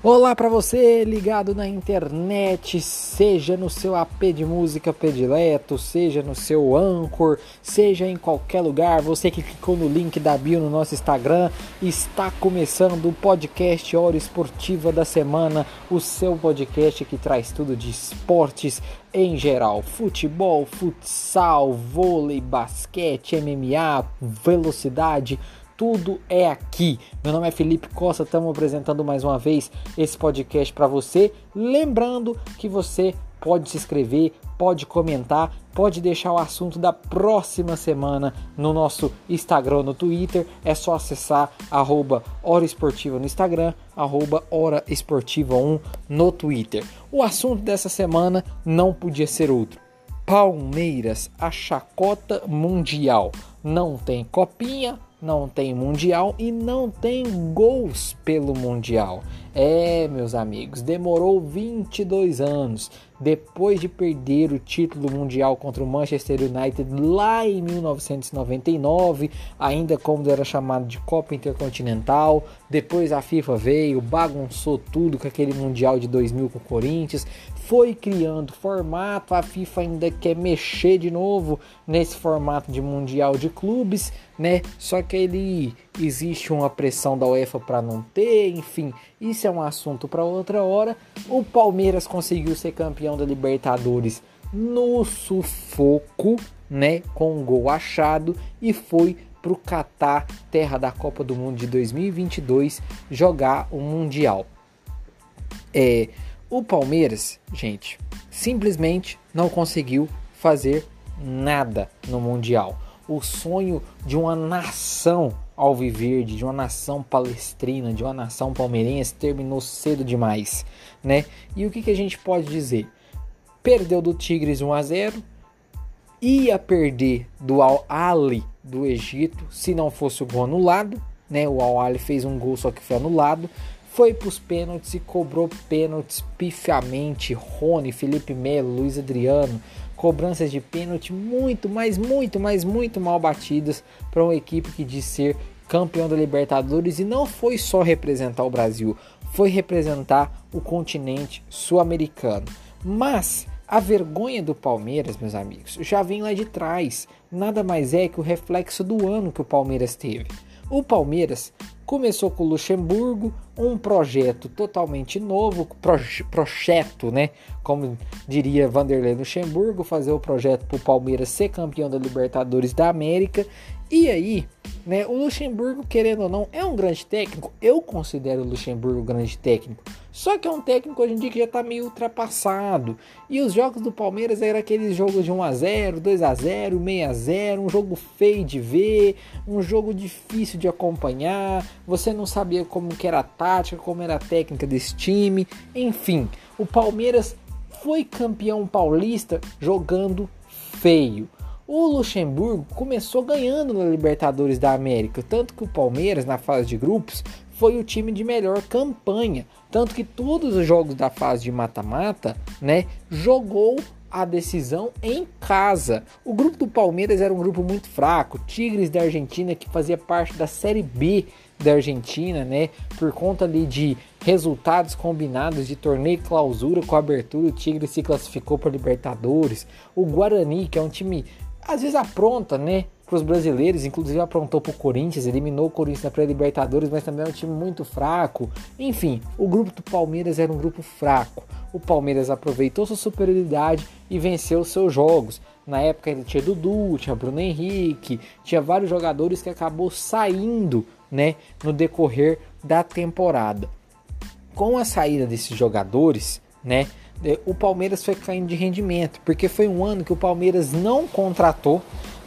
Olá para você ligado na internet, seja no seu AP de música predileto, seja no seu Anchor, seja em qualquer lugar, você que clicou no link da bio no nosso Instagram, está começando o podcast Hora Esportiva da Semana, o seu podcast que traz tudo de esportes em geral, futebol, futsal, vôlei, basquete, MMA, velocidade, tudo é aqui. Meu nome é Felipe Costa, estamos apresentando mais uma vez esse podcast para você. Lembrando que você pode se inscrever, pode comentar, pode deixar o assunto da próxima semana no nosso Instagram, no Twitter. É só acessar arroba Hora Esportiva no Instagram, arroba Hora Esportiva 1 no Twitter. O assunto dessa semana não podia ser outro. Palmeiras, a chacota mundial. Não tem copinha, não tem mundial e não tem gols pelo mundial. É, meus amigos, demorou 22 anos depois de perder o título mundial contra o Manchester United lá em 1999, ainda como era chamado de Copa Intercontinental. Depois a FIFA veio, bagunçou tudo com aquele mundial de 2000 com o Corinthians, foi criando formato. A FIFA ainda quer mexer de novo nesse formato de mundial de clubes, né? Só que ele existe uma pressão da UEFA para não ter, enfim, isso é um assunto para outra hora. O Palmeiras conseguiu ser campeão da Libertadores no sufoco, né, com um gol achado e foi para o Catar, terra da Copa do Mundo de 2022, jogar o Mundial. É, o Palmeiras, gente, simplesmente não conseguiu fazer nada no Mundial. O sonho de uma nação alviverde, de uma nação palestrina, de uma nação palmeirense, terminou cedo demais, né? E o que, que a gente pode dizer? Perdeu do Tigres 1 a 0, ia perder do Al Ali do Egito, se não fosse o gol anulado, né? O Al Ali fez um gol só que foi anulado. Foi para os pênaltis e cobrou pênaltis pifiamente. Rony, Felipe Melo, Luiz Adriano, cobranças de pênalti muito, mas muito, mas muito mal batidas para uma equipe que diz ser campeão da Libertadores e não foi só representar o Brasil, foi representar o continente sul-americano. Mas a vergonha do Palmeiras, meus amigos, já vem lá de trás. Nada mais é que o reflexo do ano que o Palmeiras teve. O Palmeiras começou com o Luxemburgo, um projeto totalmente novo, proje projeto, né? Como diria Vanderlei Luxemburgo, fazer o projeto para o Palmeiras ser campeão da Libertadores da América. E aí, né? O Luxemburgo, querendo ou não, é um grande técnico. Eu considero o Luxemburgo um grande técnico. Só que é um técnico hoje em dia que já está meio ultrapassado. E os jogos do Palmeiras eram aqueles jogos de 1 a 0, 2 a 0, 6 a 0, um jogo feio de ver, um jogo difícil de acompanhar. Você não sabia como que era a tática, como era a técnica desse time. Enfim, o Palmeiras foi campeão paulista jogando feio. O Luxemburgo começou ganhando na Libertadores da América, tanto que o Palmeiras, na fase de grupos, foi o time de melhor campanha. Tanto que todos os jogos da fase de mata-mata, né, jogou a decisão em casa. O grupo do Palmeiras era um grupo muito fraco. Tigres da Argentina, que fazia parte da Série B da Argentina, né? Por conta ali de resultados combinados de torneio clausura com abertura, o Tigre se classificou para Libertadores. O Guarani, que é um time às vezes apronta, né? Para os brasileiros, inclusive aprontou para o Corinthians, eliminou o Corinthians na pré-Libertadores, mas também é um time muito fraco. Enfim, o grupo do Palmeiras era um grupo fraco. O Palmeiras aproveitou sua superioridade e venceu seus jogos. Na época ainda tinha Dudu, tinha Bruno Henrique, tinha vários jogadores que acabou saindo, né, no decorrer da temporada. Com a saída desses jogadores, né, o Palmeiras foi caindo de rendimento, porque foi um ano que o Palmeiras não contratou,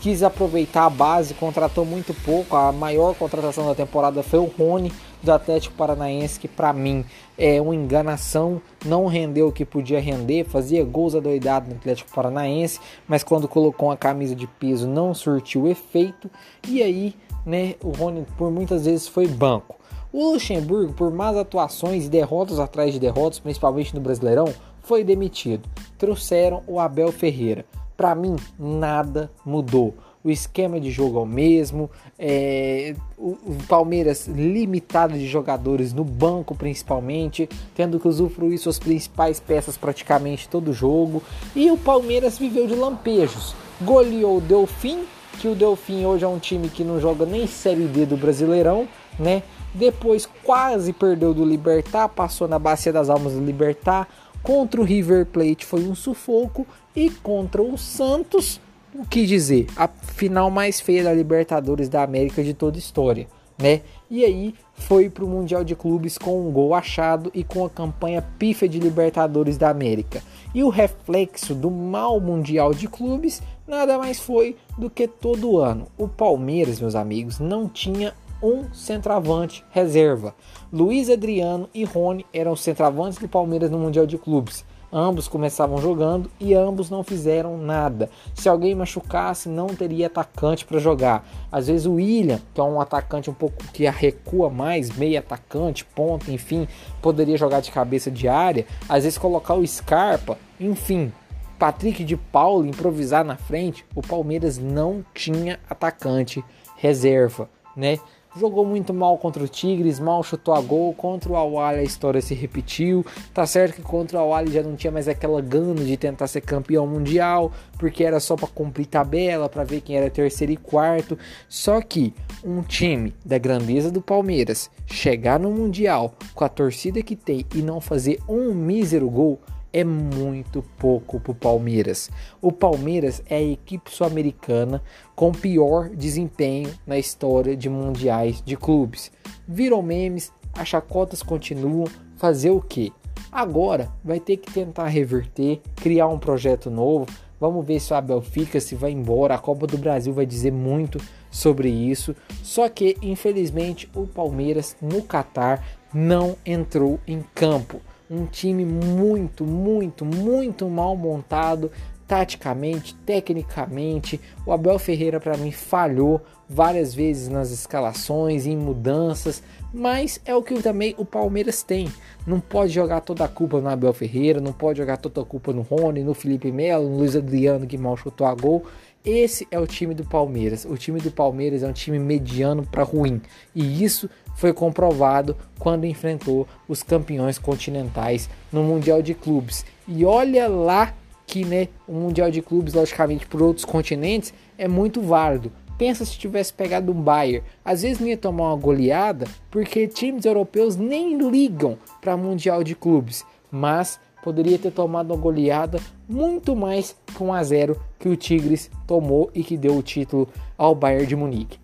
quis aproveitar a base, contratou muito pouco. A maior contratação da temporada foi o Rony do Atlético Paranaense, que para mim é uma enganação, não rendeu o que podia render, fazia gols adoidados no Atlético Paranaense, mas quando colocou uma camisa de peso não surtiu efeito, e aí, né, o Rony por muitas vezes foi banco. O Luxemburgo, por más atuações e derrotas atrás de derrotas, principalmente no Brasileirão, foi demitido. Trouxeram o Abel Ferreira. Para mim, nada mudou. o esquema de jogo é o mesmo, é, o, Palmeiras limitado de jogadores no banco principalmente, tendo que usufruir suas principais peças praticamente todo jogo, e o Palmeiras viveu de lampejos, goleou o Delfim, que o Delfim hoje é um time que não joga nem Série D do Brasileirão, né? Depois quase perdeu do Libertar, passou na Bacia das Almas do Libertar, contra o River Plate foi um sufoco e contra o Santos o que dizer? A final mais feia da Libertadores da América de toda a história, né? E aí foi para o Mundial de Clubes com um gol achado e com a campanha pífia de Libertadores da América. E o reflexo do mal Mundial de Clubes nada mais foi do que todo ano. O Palmeiras, meus amigos, não tinha um centroavante reserva. Luiz Adriano e Rony eram os centroavantes do Palmeiras no Mundial de Clubes. Ambos começavam jogando e ambos não fizeram nada. Se alguém machucasse, não teria atacante para jogar. Às vezes o William, que é um atacante um pouco que recua mais, meio atacante, ponta, enfim, poderia jogar de cabeça de área. Às vezes colocar o Scarpa, enfim, Patrick de Paulo improvisar na frente. O Palmeiras não tinha atacante reserva, né? Jogou muito mal contra o Tigres, mal chutou a gol. Contra o Awali a história se repetiu. Tá certo que contra o Awali já não tinha mais aquela gana de tentar ser campeão mundial, porque era só para cumprir tabela, para ver quem era terceiro e quarto. Só que um time da grandeza do Palmeiras chegar no mundial com a torcida que tem e não fazer um mísero gol é muito pouco para o Palmeiras. O Palmeiras é a equipe sul-americana com pior desempenho na história de mundiais de clubes. Viram memes, as chacotas continuam. Fazer o que? Agora vai ter que tentar reverter, criar um projeto novo. Vamos ver se o Abel fica, se vai embora. A Copa do Brasil vai dizer muito sobre isso. Só que, infelizmente, o Palmeiras no Catar não entrou em campo um time muito, muito, muito mal montado taticamente, tecnicamente. O Abel Ferreira para mim falhou várias vezes nas escalações, em mudanças, mas é o que também o Palmeiras tem. Não pode jogar toda a culpa no Abel Ferreira, não pode jogar toda a culpa no Rony, no Felipe Melo, no Luiz Adriano que mal chutou a gol. Esse é o time do Palmeiras. O time do Palmeiras é um time mediano para ruim. E isso foi comprovado quando enfrentou os campeões continentais no Mundial de Clubes. E olha lá que né, o Mundial de Clubes, logicamente, por outros continentes, é muito válido. Pensa se tivesse pegado um Bayern. Às vezes não ia tomar uma goleada, porque times europeus nem ligam para Mundial de Clubes. Mas poderia ter tomado uma goleada muito mais que 1 a 0 que o Tigres tomou e que deu o título ao Bayern de Munique.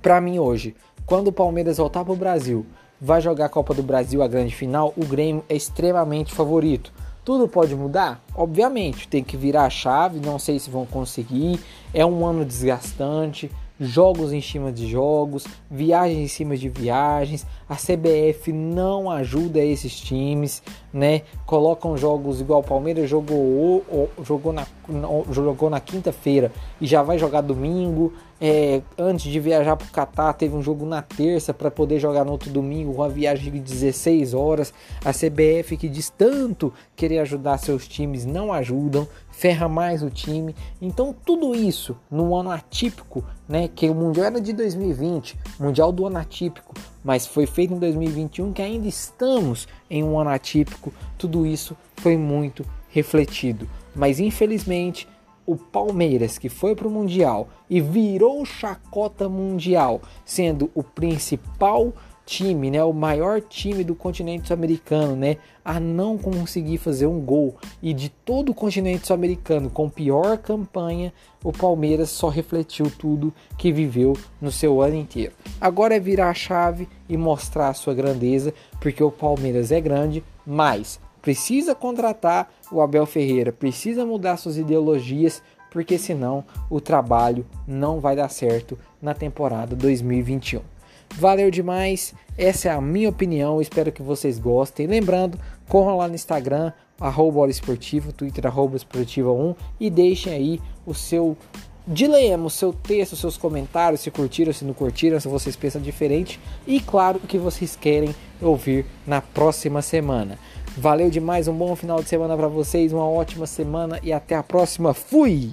Para mim hoje, quando o Palmeiras voltar para o Brasil, vai jogar a Copa do Brasil a grande final, o Grêmio é extremamente favorito. Tudo pode mudar? Obviamente, tem que virar a chave, não sei se vão conseguir. É um ano desgastante, jogos em cima de jogos, viagens em cima de viagens. A CBF não ajuda esses times, né? Colocam jogos igual o Palmeiras jogou, jogou na, jogou na quinta-feira e já vai jogar domingo. É, antes de viajar para o Catar, teve um jogo na terça para poder jogar no outro domingo, uma viagem de 16 horas. A CBF, que diz tanto querer ajudar seus times, não ajudam, ferra mais o time. Então, tudo isso num ano atípico, né? Que o Mundial era de 2020, Mundial do ano atípico, mas foi feito em 2021, que ainda estamos em um ano atípico. Tudo isso foi muito refletido. Mas infelizmente o Palmeiras, que foi para o Mundial e virou chacota mundial, sendo o principal time, né, o maior time do continente sul-americano, né, a não conseguir fazer um gol e de todo o continente sul-americano com pior campanha, o Palmeiras só refletiu tudo que viveu no seu ano inteiro. Agora é virar a chave e mostrar a sua grandeza, porque o Palmeiras é grande, mas precisa contratar o Abel Ferreira, precisa mudar suas ideologias, porque senão o trabalho não vai dar certo na temporada 2021. Valeu demais, essa é a minha opinião, espero que vocês gostem. Lembrando, corram lá no Instagram, arroba esportivo, Twitter arroba esportiva 1 e deixem aí o seu dilema, o seu texto, os seus comentários, se curtiram, se não curtiram, se vocês pensam diferente e claro o que vocês querem ouvir na próxima semana. Valeu demais, um bom final de semana para vocês, uma ótima semana e até a próxima. Fui!